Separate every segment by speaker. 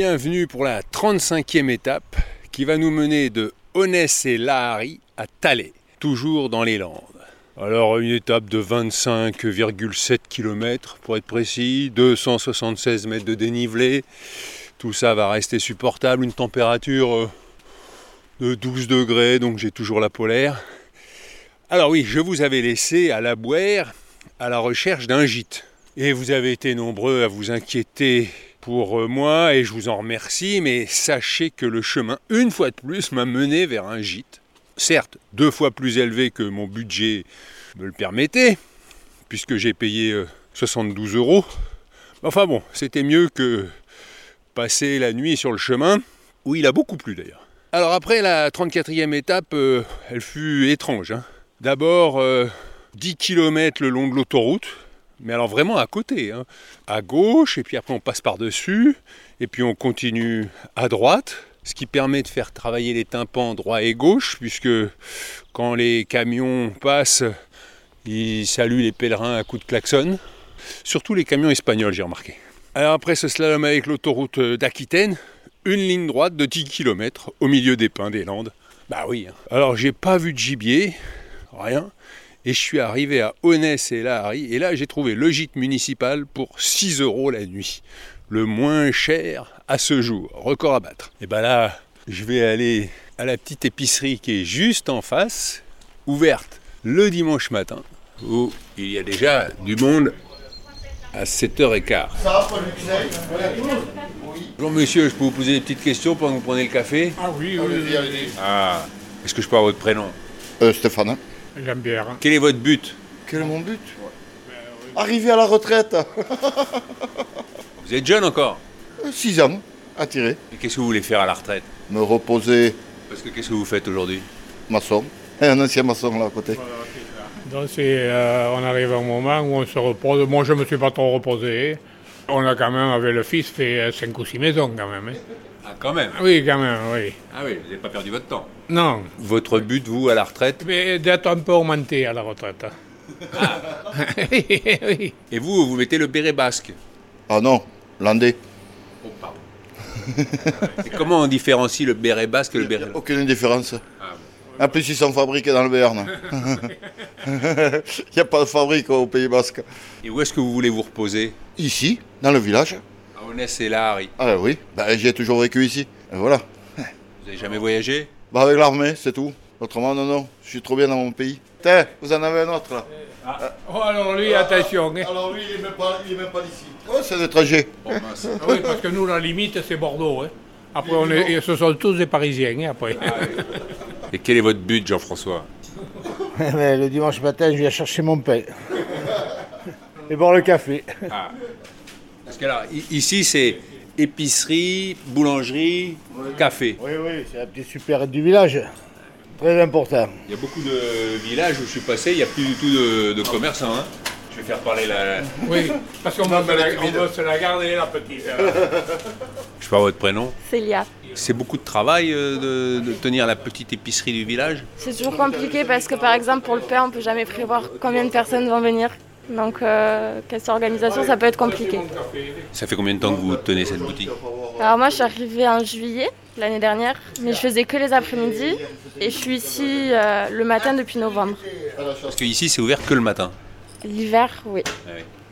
Speaker 1: Bienvenue pour la 35e étape qui va nous mener de Honès et Lahari à Talais, toujours dans les Landes. Alors une étape de 25,7 km pour être précis, 276 mètres de dénivelé, tout ça va rester supportable, une température euh, de 12 degrés, donc j'ai toujours la polaire. Alors oui, je vous avais laissé à la boire à la recherche d'un gîte. Et vous avez été nombreux à vous inquiéter pour euh, moi et je vous en remercie, mais sachez que le chemin, une fois de plus, m'a mené vers un gîte. Certes, deux fois plus élevé que mon budget me le permettait, puisque j'ai payé 72 euh, euros. Enfin bon, c'était mieux que passer la nuit sur le chemin, où il a beaucoup plu d'ailleurs. Alors après la 34e étape, euh, elle fut étrange. Hein. D'abord, 10 km le long de l'autoroute, mais alors vraiment à côté, hein. à gauche, et puis après on passe par-dessus, et puis on continue à droite, ce qui permet de faire travailler les tympans droit et gauche, puisque quand les camions passent, ils saluent les pèlerins à coups de klaxon, surtout les camions espagnols j'ai remarqué. Alors après ce slalom avec l'autoroute d'Aquitaine, une ligne droite de 10 km au milieu des pins des Landes. Bah oui. Hein. Alors j'ai pas vu de gibier, rien. Et je suis arrivé à Honès et Lahari, et là j'ai trouvé le gîte municipal pour 6 euros la nuit. Le moins cher à ce jour, record à battre. Et ben là, je vais aller à la petite épicerie qui est juste en face, ouverte le dimanche matin, où il y a déjà du monde à 7h15. Bonjour monsieur, je peux vous poser des petites questions pendant que vous prenez le café?
Speaker 2: Ah oui, oui, oui.
Speaker 1: Ah, est-ce que je peux avoir votre prénom?
Speaker 3: Euh, Stéphane.
Speaker 2: J'aime bien. hein.
Speaker 1: Quel est votre but
Speaker 3: Quel est mon but? Arriver à la retraite.
Speaker 1: Vous êtes jeune encore?
Speaker 3: 6 ans, à tirer.
Speaker 1: Et qu'est-ce que vous voulez faire à la retraite?
Speaker 3: Me reposer,
Speaker 1: Parce que qu'est-ce que vous faites aujourd'hui?
Speaker 3: Maçon. Et un ancien maçon là à côté.
Speaker 2: Donc c'est, euh, on arrive à un moment où on se repose. Moi, je me suis pas trop reposé. On a quand même, avec le fils, fait 5 ou 6 maisons quand même. hein.
Speaker 1: Ah quand même
Speaker 2: Oui, quand même, oui.
Speaker 1: Ah oui, vous n'avez pas perdu votre temps.
Speaker 2: Non,
Speaker 1: Votre but, vous, à la retraite
Speaker 2: mais d'être un peu augmenté à la retraite. oui, oui.
Speaker 1: Et vous, vous mettez le béret basque
Speaker 3: Ah non, landais.
Speaker 1: Oh, pardon. Et comment on différencie le béret basque et le béret
Speaker 3: Aucune différence. En plus, ils sont fabriqués dans le Béarn. Il n'y a pas de fabrique au Pays Basque.
Speaker 1: Et où est-ce que vous voulez vous reposer?
Speaker 3: Ici, dans le village.
Speaker 1: À Honès et Lahari.
Speaker 3: Ah oui, ben, j'ai toujours vécu ici. Et voilà.
Speaker 1: Vous n'avez jamais voyagé?
Speaker 3: Bah, avec l'armée, c'est tout. Autrement, non, non. Je suis trop bien dans mon pays. Tiens, vous en avez un autre là.
Speaker 2: Oh, alors lui, attention. hein.
Speaker 3: Alors lui, il n'est même pas, il est même pas d'ici. Ouais, c'est des trajets.
Speaker 1: Bon, mince.
Speaker 2: Ah oui, parce que nous, la limite, c'est Bordeaux. hein. Après, on est, ce sont tous des Parisiens, hein, après.
Speaker 1: Et quel est votre but, Jean-François?
Speaker 4: Eh ben, le dimanche matin, je viens chercher mon pain. Et boire le café.
Speaker 1: Parce que là, ici, c'est épicerie, boulangerie, café.
Speaker 4: Oui, oui, c'est la petite supérette du village. Très important.
Speaker 1: Il y a beaucoup de villages où je suis passé, il n'y a plus du tout de, de commerçants. hein. Je vais faire parler la...
Speaker 2: Oui, parce qu'on veut, se la- garder, la petite. hein.
Speaker 1: Je peux avoir votre prénom
Speaker 5: Célia.
Speaker 1: C'est beaucoup de travail euh, de, de tenir la petite épicerie du village?
Speaker 5: C'est toujours compliqué parce que par exemple pour le pain on peut jamais prévoir combien de personnes vont venir. Donc euh, question organisation ça peut être compliqué.
Speaker 1: Ça fait combien de temps que vous tenez cette boutique
Speaker 5: Alors moi je suis arrivée en juillet l'année dernière mais je faisais que les après-midi et je suis ici euh, le matin depuis novembre.
Speaker 1: Parce qu'ici, c'est ouvert que le matin.
Speaker 5: L'hiver oui.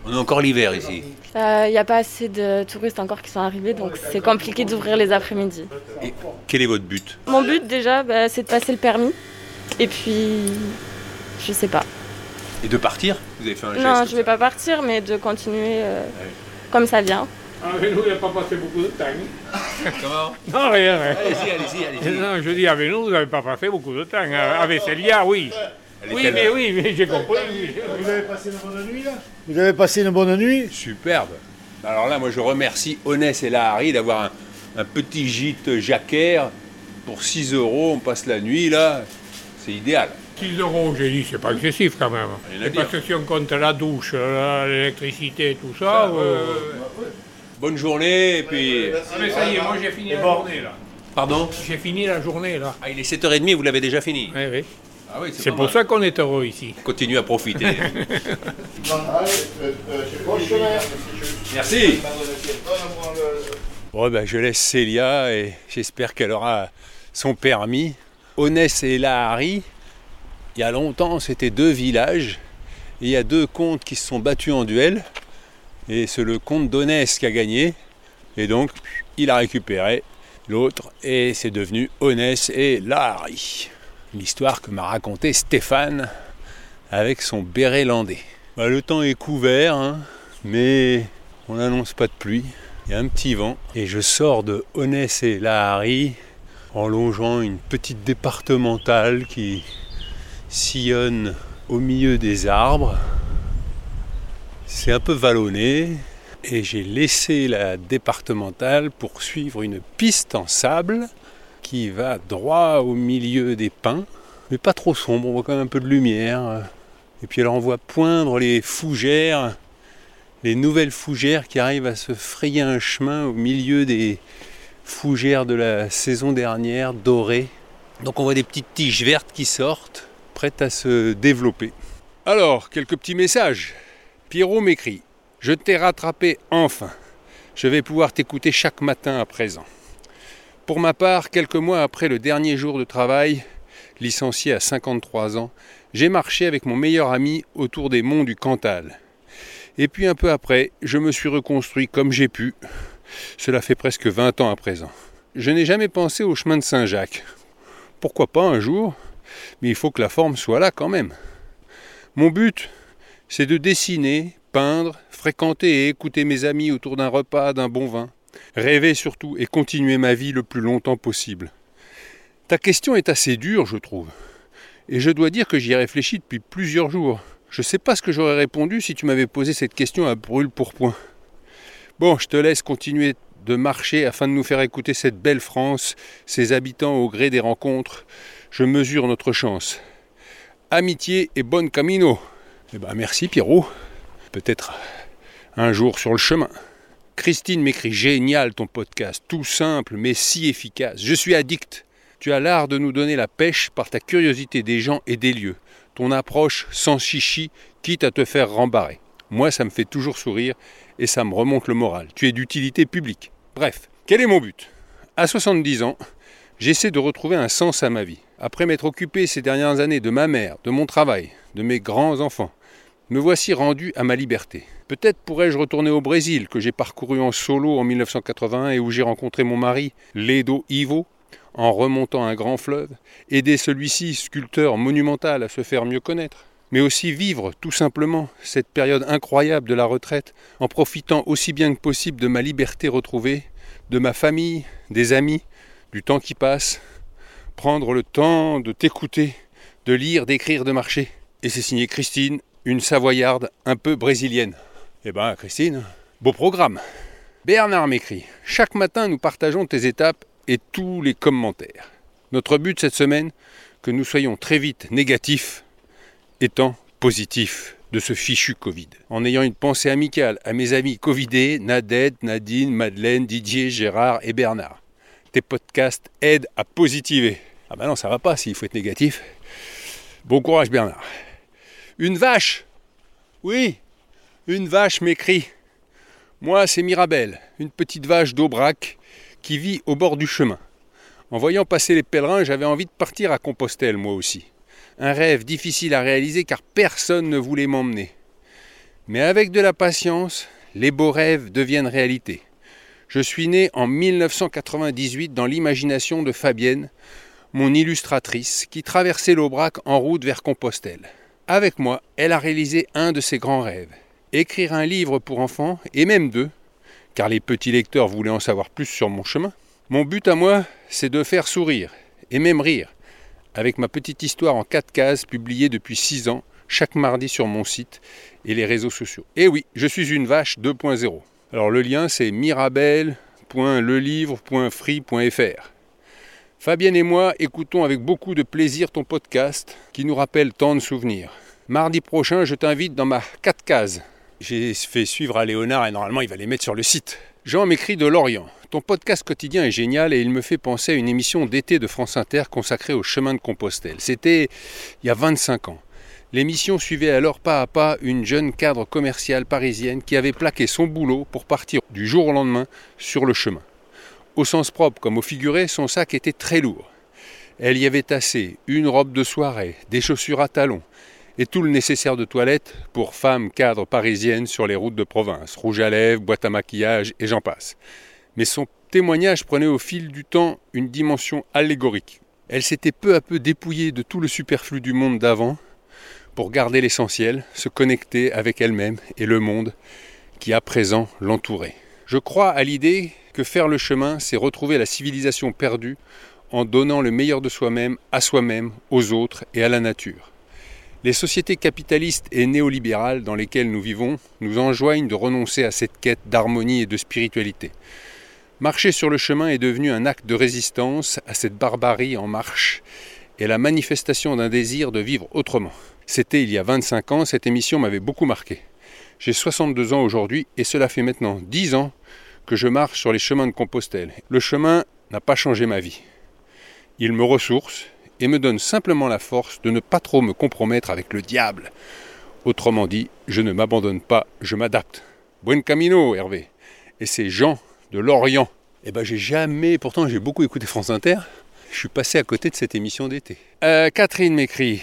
Speaker 1: On est encore l'hiver ici.
Speaker 5: Il n'y a pas assez de touristes encore qui sont arrivés donc c'est compliqué d'ouvrir les après-midi.
Speaker 1: Et quel est votre but?
Speaker 5: Mon but déjà bah, c'est de passer le permis et puis je sais pas.
Speaker 1: Et de partir Vous avez fait un geste
Speaker 5: Non je vais pas partir mais de continuer euh, comme ça vient.
Speaker 2: Avec nous, il n'a pas passé beaucoup de temps. hein.
Speaker 1: Comment
Speaker 2: Non, rien. rien.
Speaker 1: Allez-y, allez-y, allez-y.
Speaker 2: Non, je dis, avec nous, vous n'avez pas passé beaucoup de temps. Euh, Avec Célia, oui.
Speaker 1: Elle
Speaker 2: Oui, mais oui, mais j'ai compris.
Speaker 4: Vous avez passé une bonne nuit là? Vous avez passé une bonne nuit?
Speaker 1: Superbe. Alors là, moi, je remercie Onès et Lahari d'avoir un, un petit gîte jacquère pour 6 euros. On passe la nuit, là. C'est idéal.
Speaker 2: 6 euros, j'ai dit, c'est pas excessif quand même. C'est
Speaker 1: dire.
Speaker 2: parce que si on compte la douche, la- l'électricité, tout ça. euh,
Speaker 1: Bonne journée, et puis...
Speaker 2: Ah, mais ça y est, moi j'ai fini la
Speaker 4: bon.
Speaker 2: journée là.
Speaker 1: Pardon
Speaker 2: J'ai fini la journée là.
Speaker 1: Ah, il est 7h30, vous l'avez déjà fini
Speaker 2: Oui, oui.
Speaker 1: Ah oui,
Speaker 2: C'est pour ça qu'on est heureux ici.
Speaker 1: Continue à profiter.
Speaker 3: Euh, euh.
Speaker 1: Merci. Bon, ben, je laisse Célia et j'espère qu'elle aura son permis. Onès et Lahari, il y a longtemps, c'était deux villages. Il y a deux comtes qui se sont battus en duel. Et c'est le comte d'Onès qui a gagné. Et donc, il a récupéré l'autre. Et c'est devenu Onès et Lahari. L'histoire que m'a raconté Stéphane avec son béret landais. Bah, le temps est couvert, hein, mais on n'annonce pas de pluie. Il y a un petit vent et je sors de Onès et Lahari en longeant une petite départementale qui sillonne au milieu des arbres. C'est un peu vallonné et j'ai laissé la départementale pour suivre une piste en sable qui va droit au milieu des pins, mais pas trop sombre, on voit quand même un peu de lumière. Et puis alors on voit poindre les fougères, les nouvelles fougères qui arrivent à se frayer un chemin au milieu des fougères de la saison dernière, dorées. Donc on voit des petites tiges vertes qui sortent, prêtes à se développer. Alors, quelques petits messages. Pierrot m'écrit Je t'ai rattrapé enfin. Je vais pouvoir t'écouter chaque matin à présent. Pour ma part, quelques mois après le dernier jour de travail, licencié à 53 ans, j'ai marché avec mon meilleur ami autour des monts du Cantal. Et puis un peu après, je me suis reconstruit comme j'ai pu. Cela fait presque 20 ans à présent. Je n'ai jamais pensé au chemin de Saint-Jacques. Pourquoi pas un jour? Mais il faut que la forme soit là quand même. Mon but, c'est de dessiner, peindre, fréquenter et écouter mes amis autour d'un repas, d'un bon vin. Rêver surtout et continuer ma vie le plus longtemps possible. Ta question est assez dure, je trouve. Et je dois dire que j'y ai réfléchi depuis plusieurs jours. Je ne sais pas ce que j'aurais répondu si tu m'avais posé cette question à brûle pour point. Bon, je te laisse continuer de marcher afin de nous faire écouter cette belle France, ses habitants au gré des rencontres. Je mesure notre chance. Amitié et bonne camino. Eh ben merci Pierrot. Peut-être un jour sur le chemin. Christine m'écrit génial ton podcast, tout simple mais si efficace. Je suis addict. Tu as l'art de nous donner la pêche par ta curiosité des gens et des lieux. Ton approche sans chichi, quitte à te faire rembarrer. Moi, ça me fait toujours sourire et ça me remonte le moral. Tu es d'utilité publique. Bref, quel est mon but? À 70 ans, j'essaie de retrouver un sens à ma vie. Après m'être occupé ces dernières années de ma mère, de mon travail, de mes grands-enfants, me voici rendu à ma liberté. Peut-être pourrais-je retourner au Brésil, que j'ai parcouru en solo en 1981 et où j'ai rencontré mon mari, Ledo Ivo, en remontant un grand fleuve, aider celui-ci, sculpteur monumental, à se faire mieux connaître, mais aussi vivre tout simplement cette période incroyable de la retraite en profitant aussi bien que possible de ma liberté retrouvée, de ma famille, des amis, du temps qui passe, prendre le temps de t'écouter, de lire, d'écrire, de marcher. Et c'est signé Christine, une savoyarde un peu brésilienne. Eh ben Christine, beau programme. Bernard m'écrit Chaque matin, nous partageons tes étapes et tous les commentaires. Notre but cette semaine, que nous soyons très vite négatifs, étant positifs de ce fichu Covid. En ayant une pensée amicale à mes amis Covidés, Nadette, Nadine, Madeleine, Didier, Gérard et Bernard. Tes podcasts aident à positiver. Ah ben non, ça va pas s'il faut être négatif. Bon courage Bernard. Une vache Oui, une vache m'écrit. Moi, c'est Mirabelle, une petite vache d'Aubrac qui vit au bord du chemin. En voyant passer les pèlerins, j'avais envie de partir à Compostelle, moi aussi. Un rêve difficile à réaliser car personne ne voulait m'emmener. Mais avec de la patience, les beaux rêves deviennent réalité. Je suis né en 1998 dans l'imagination de Fabienne, mon illustratrice, qui traversait l'Aubrac en route vers Compostelle. Avec moi, elle a réalisé un de ses grands rêves. Écrire un livre pour enfants, et même deux, car les petits lecteurs voulaient en savoir plus sur mon chemin. Mon but à moi, c'est de faire sourire, et même rire, avec ma petite histoire en quatre cases publiée depuis six ans, chaque mardi sur mon site et les réseaux sociaux. Et oui, je suis une vache 2.0. Alors le lien c'est mirabel.lelivre.free.fr. Fabienne et moi écoutons avec beaucoup de plaisir ton podcast qui nous rappelle tant de souvenirs. Mardi prochain, je t'invite dans ma 4 cases. J'ai fait suivre à Léonard et normalement il va les mettre sur le site. Jean m'écrit de Lorient. Ton podcast quotidien est génial et il me fait penser à une émission d'été de France Inter consacrée au chemin de Compostelle. C'était il y a 25 ans. L'émission suivait alors pas à pas une jeune cadre commerciale parisienne qui avait plaqué son boulot pour partir du jour au lendemain sur le chemin. Au sens propre comme au figuré, son sac était très lourd. Elle y avait tassé une robe de soirée, des chaussures à talons et tout le nécessaire de toilette pour femme cadre parisienne sur les routes de province, rouge à lèvres, boîte à maquillage et j'en passe. Mais son témoignage prenait au fil du temps une dimension allégorique. Elle s'était peu à peu dépouillée de tout le superflu du monde d'avant pour garder l'essentiel, se connecter avec elle-même et le monde qui à présent l'entourait. Je crois à l'idée que faire le chemin, c'est retrouver la civilisation perdue en donnant le meilleur de soi-même à soi-même, aux autres et à la nature. Les sociétés capitalistes et néolibérales dans lesquelles nous vivons nous enjoignent de renoncer à cette quête d'harmonie et de spiritualité. Marcher sur le chemin est devenu un acte de résistance à cette barbarie en marche et la manifestation d'un désir de vivre autrement. C'était il y a 25 ans, cette émission m'avait beaucoup marqué. J'ai 62 ans aujourd'hui et cela fait maintenant 10 ans que je marche sur les chemins de Compostelle. Le chemin n'a pas changé ma vie. Il me ressource et me donne simplement la force de ne pas trop me compromettre avec le diable. Autrement dit, je ne m'abandonne pas, je m'adapte. Buen camino, Hervé. Et ces gens de Lorient. Eh ben j'ai jamais, pourtant j'ai beaucoup écouté France Inter, je suis passé à côté de cette émission d'été. Euh, Catherine m'écrit.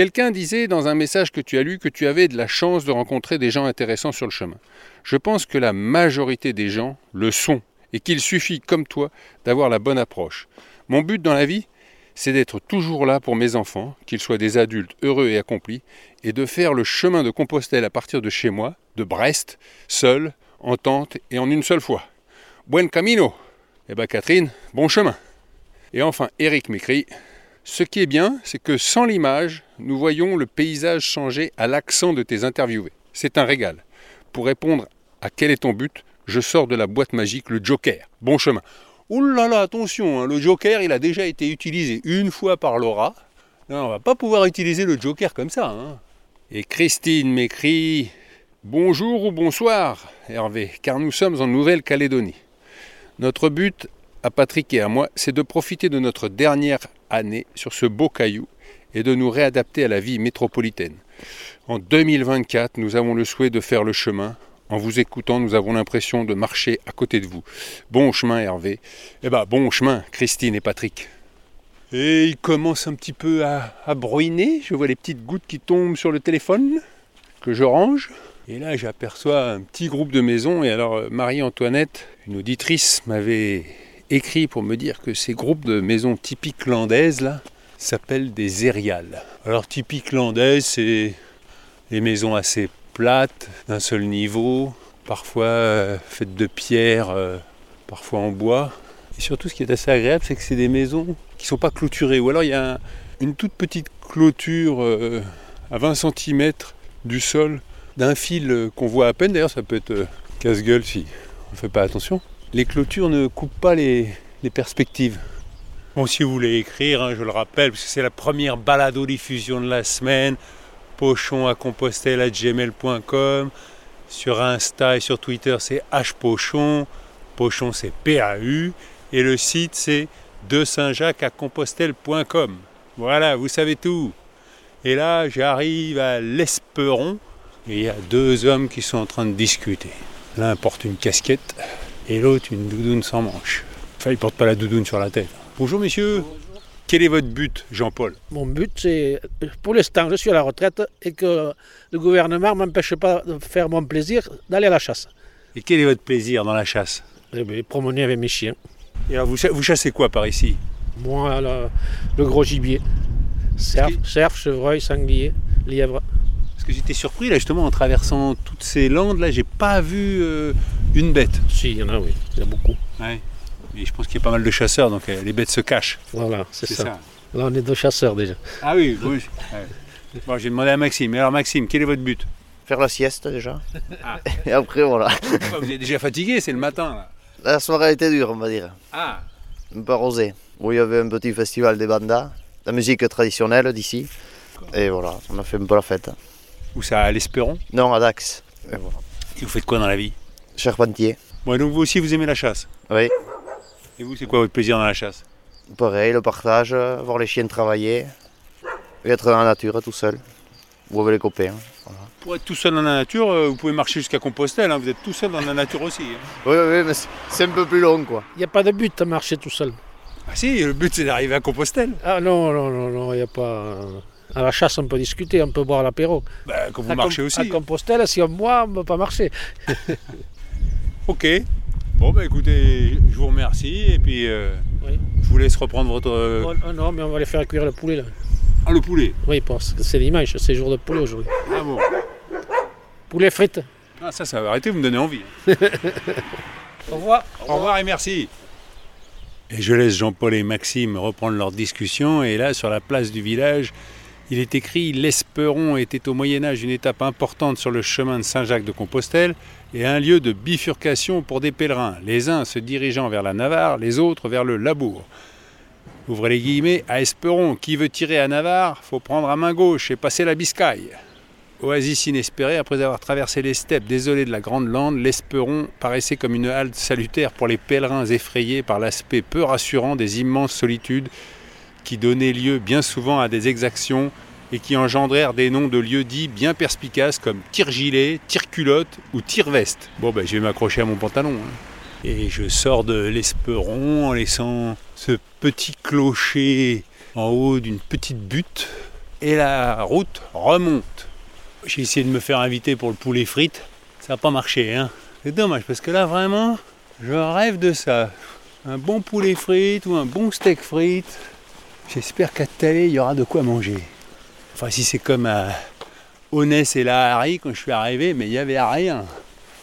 Speaker 1: Quelqu'un disait dans un message que tu as lu que tu avais de la chance de rencontrer des gens intéressants sur le chemin. Je pense que la majorité des gens le sont et qu'il suffit, comme toi, d'avoir la bonne approche. Mon but dans la vie, c'est d'être toujours là pour mes enfants, qu'ils soient des adultes heureux et accomplis, et de faire le chemin de Compostelle à partir de chez moi, de Brest, seul, en tente et en une seule fois. Buen camino Eh bien Catherine, bon chemin Et enfin, Eric m'écrit ce qui est bien, c'est que sans l'image, nous voyons le paysage changer à l'accent de tes interviewés. C'est un régal. Pour répondre à quel est ton but, je sors de la boîte magique le Joker. Bon chemin. Ouh là là, attention, hein, le Joker, il a déjà été utilisé une fois par Laura. Non, on va pas pouvoir utiliser le Joker comme ça. Hein. Et Christine m'écrit Bonjour ou bonsoir, Hervé, car nous sommes en Nouvelle-Calédonie. Notre but, à Patrick et à moi, c'est de profiter de notre dernière année sur ce beau caillou et de nous réadapter à la vie métropolitaine. En 2024, nous avons le souhait de faire le chemin. En vous écoutant, nous avons l'impression de marcher à côté de vous. Bon chemin Hervé. Eh ben bon chemin Christine et Patrick. Et il commence un petit peu à, à bruiner. Je vois les petites gouttes qui tombent sur le téléphone que je range. Et là, j'aperçois un petit groupe de maisons. Et alors, Marie-Antoinette, une auditrice, m'avait écrit pour me dire que ces groupes de maisons typiques landaises là s'appellent des ériales. Alors typiques landaises, c'est des maisons assez plates, d'un seul niveau, parfois euh, faites de pierre, euh, parfois en bois. Et surtout, ce qui est assez agréable, c'est que c'est des maisons qui ne sont pas clôturées. Ou alors il y a un, une toute petite clôture euh, à 20 cm du sol d'un fil qu'on voit à peine. D'ailleurs, ça peut être casse-gueule si on ne fait pas attention les clôtures ne coupent pas les, perspectives. Bon, si vous voulez écrire, hein, je le rappelle, parce que c'est la première balado-diffusion de la semaine, pochon à compostelle. Sur Insta et sur Twitter, c'est hpochon. Pochon, c'est PAU. Et le site, c'est de Saint-Jacques à compostelle.com. Voilà, vous savez tout. Et là, j'arrive à l'Esperon. Et il y a deux hommes qui sont en train de discuter. L'un porte une casquette, et l'autre une doudoune sans manche. Enfin, il porte pas la doudoune sur la tête. Bonjour messieurs. Quel est votre but, Jean-Paul?
Speaker 4: Mon but, c'est, pour l'instant, je suis à la retraite et que le gouvernement ne m'empêche pas de faire mon plaisir d'aller à la chasse.
Speaker 1: Et quel est votre plaisir dans la chasse?
Speaker 4: Eh bien, promener avec mes chiens.
Speaker 1: Et alors, vous, vous chassez quoi par ici?
Speaker 4: Moi, le, gros gibier. Cerf, cerf, chevreuil, sanglier, lièvre.
Speaker 1: Parce que j'étais surpris, là, justement, en traversant toutes ces landes, là, j'ai pas vu euh, une bête
Speaker 4: Si, il y en a, oui. Il y en a beaucoup.
Speaker 1: Ouais. Et je pense qu'il y a pas mal de chasseurs, donc euh, les bêtes se cachent.
Speaker 4: Voilà, c'est ça. Là, on est deux chasseurs déjà.
Speaker 1: Ah oui, oui. Bon, j'ai demandé à Maxime. Alors, Maxime, quel est votre but?
Speaker 3: Faire la sieste déjà.
Speaker 1: Ah.
Speaker 3: Et après, voilà.
Speaker 1: Vous êtes déjà fatigué, c'est le matin là.
Speaker 3: La soirée a été dure, on va dire.
Speaker 1: Ah,
Speaker 3: Un peu arrosée. Où il y avait un petit festival des bandas, la musique traditionnelle d'ici. Et voilà, on a fait un peu la fête.
Speaker 1: où ça à l'Espéron?
Speaker 3: Non, à Dax. Et voilà.
Speaker 1: Et vous faites quoi dans la vie?
Speaker 3: Charpentier.
Speaker 1: Bon, donc vous aussi vous aimez la chasse?
Speaker 3: Oui,
Speaker 1: Et vous, c'est quoi votre plaisir dans la chasse?
Speaker 3: Pareil, le partage, voir les chiens travailler. Et être dans la nature tout seul. Ou avec les copains.
Speaker 1: Pour être tout seul dans la nature, euh, vous pouvez marcher jusqu'à Compostelle, hein, vous êtes tout seul dans la nature aussi. hein.
Speaker 3: Oui, oui, mais c'est- un peu plus long, quoi.
Speaker 4: Il n'y a pas de but à marcher tout seul.
Speaker 1: Ah si, le but c'est d'arriver à Compostelle.
Speaker 4: Ah non, non, non, non, il n'y a pas. À la chasse, on peut discuter, on peut boire l'apéro.
Speaker 1: Bah, quand vous
Speaker 4: À
Speaker 1: marchez
Speaker 4: Com-
Speaker 1: aussi.
Speaker 4: À Compostelle, si on boit, on ne peut pas marcher.
Speaker 1: Ok. Bon, bah écoutez, je vous remercie et puis euh,
Speaker 4: Oui.
Speaker 1: je vous laisse reprendre votre. euh,
Speaker 4: Oh, oh non, mais on va aller faire cuire le poulet là.
Speaker 1: Ah, le poulet.
Speaker 4: Oui, parce que c'est dimanche, c'est jour de poulet aujourd'hui.
Speaker 1: Ah bon.
Speaker 4: Poulet frites.
Speaker 1: Ah, ça, ça va arrêter, vous me donnez envie.
Speaker 4: Au revoir.
Speaker 1: Au revoir et merci. Et je laisse Jean-Paul et Maxime reprendre leur discussion. Et là, sur la place du village, il est écrit L'Esperon était au Moyen-Âge une étape importante sur le chemin de Saint-Jacques de Compostelle et un lieu de bifurcation pour des pèlerins, les uns se dirigeant vers la Navarre, les autres vers le Labour. Ouvrez les guillemets, à Esperon, qui veut tirer à Navarre, faut prendre à main gauche et passer la Biscaye. Oasis inespérée, après avoir traversé les steppes désolées de la Grande Lande, l'Esperon paraissait comme une halte salutaire pour les pèlerins effrayés par l'aspect peu rassurant des immenses solitudes qui donnaient lieu bien souvent à des exactions et qui engendrèrent des noms de lieux dits bien perspicaces comme tire-gilet, tire-culotte ou tire-veste. Bon, ben, je vais m'accrocher à mon pantalon. hein. Et je sors de l'Esperon en laissant ce petit clocher en haut d'une petite butte et la route remonte. J'ai essayé de me faire inviter pour le poulet frites. Ça n'a pas marché, hein. C'est dommage parce que là, vraiment, je rêve de ça. Un bon poulet frites ou un bon steak frites. J'espère qu'à Talé, il y aura de quoi manger. Enfin, si c'est comme à Honès et la Harry quand je suis arrivé, mais il n'y avait rien.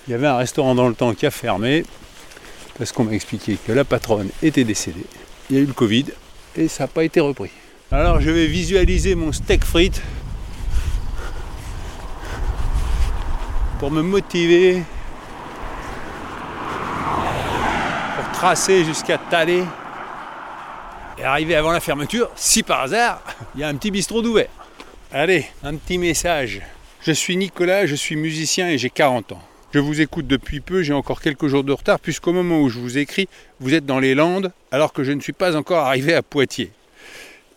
Speaker 1: Il y avait un restaurant dans le temps qui a fermé parce qu'on m'a expliqué que la patronne était décédée. Il y a eu le Covid et ça n'a pas été repris. Alors je vais visualiser mon steak frites pour me motiver, pour tracer jusqu'à Talé et arriver avant la fermeture, si par hasard, il y a un petit bistrot d'ouvert. Allez, un petit message. Je suis Nicolas, je suis musicien et j'ai 40 ans. Je vous écoute depuis peu, j'ai encore quelques jours de retard, puisqu'au moment où je vous écris, vous êtes dans les Landes, alors que je ne suis pas encore arrivé à Poitiers.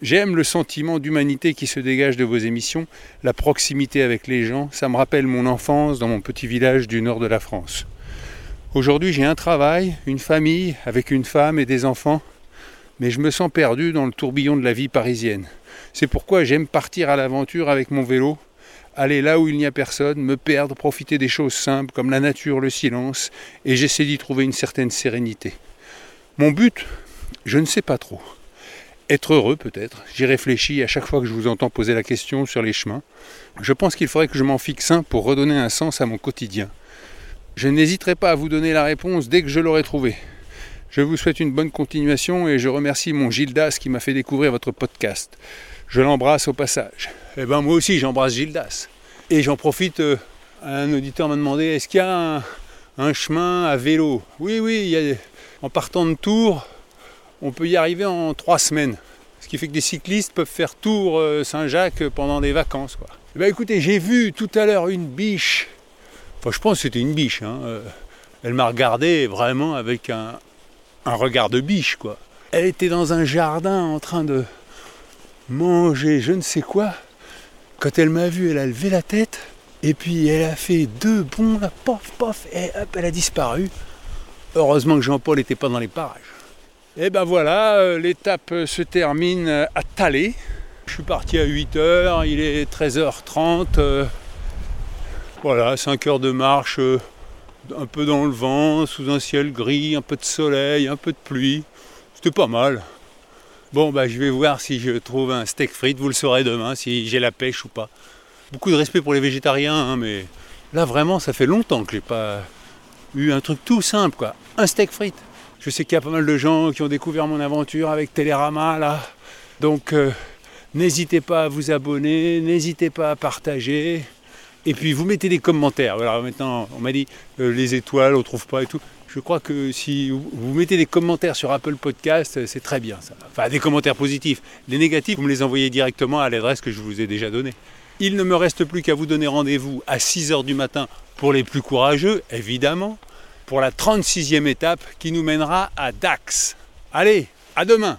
Speaker 1: J'aime le sentiment d'humanité qui se dégage de vos émissions, la proximité avec les gens, ça me rappelle mon enfance dans mon petit village du nord de la France. Aujourd'hui j'ai un travail, une famille, avec une femme et des enfants, mais je me sens perdu dans le tourbillon de la vie parisienne. C'est pourquoi j'aime partir à l'aventure avec mon vélo, aller là où il n'y a personne, me perdre, profiter des choses simples comme la nature, le silence, et j'essaie d'y trouver une certaine sérénité. Mon but, je ne sais pas trop. Être heureux peut-être, j'y réfléchis à chaque fois que je vous entends poser la question sur les chemins. Je pense qu'il faudrait que je m'en fixe un pour redonner un sens à mon quotidien. Je n'hésiterai pas à vous donner la réponse dès que je l'aurai trouvée. Je vous souhaite une bonne continuation et je remercie mon Gildas qui m'a fait découvrir votre podcast. Je l'embrasse au passage. Eh ben moi aussi j'embrasse Gildas. Et j'en profite, euh, un auditeur m'a demandé est-ce qu'il y a un, chemin à vélo? Oui, oui, en partant de Tours, on peut y arriver en trois semaines. Ce qui fait que des cyclistes peuvent faire Tours euh, Saint-Jacques pendant des vacances. Eh ben écoutez, j'ai vu tout à l'heure une biche. Enfin, je pense que c'était une biche. hein, euh, Elle m'a regardé vraiment avec un, regard de biche. Elle était dans un jardin en train de manger je ne sais quoi. Quand elle m'a vu, elle a levé la tête et puis elle a fait deux bonds, là, pof, pof, et hop, elle a disparu. Heureusement que Jean-Paul n'était pas dans les parages. Et ben voilà, euh, l'étape euh, se termine euh, à Talé. Je suis parti à 8h, il est 13h30. euh, voilà, 5 heures de marche, un peu dans le vent, sous un ciel gris, un peu de soleil, un peu de pluie. C'était pas mal. Bon, bah, je vais voir si je trouve un steak frites. Vous le saurez demain si j'ai la pêche ou pas. Beaucoup de respect pour les végétariens, hein, mais là vraiment, ça fait longtemps que j'ai pas eu un truc tout simple, quoi. Un steak frites. Je sais qu'il y a pas mal de gens qui ont découvert mon aventure avec Télérama là. Donc, euh, n'hésitez pas à vous abonner, n'hésitez pas à partager. Et puis vous mettez des commentaires. Alors maintenant, on m'a dit euh, les étoiles, on trouve pas et tout. Je crois que si vous mettez des commentaires sur Apple Podcast, c'est très bien ça. Enfin, des commentaires positifs. Les négatifs, vous me les envoyez directement à l'adresse que je vous ai déjà donnée. Il ne me reste plus qu'à vous donner rendez-vous à 6h du matin pour les plus courageux, évidemment, pour la 36e étape qui nous mènera à Dax. Allez, à demain.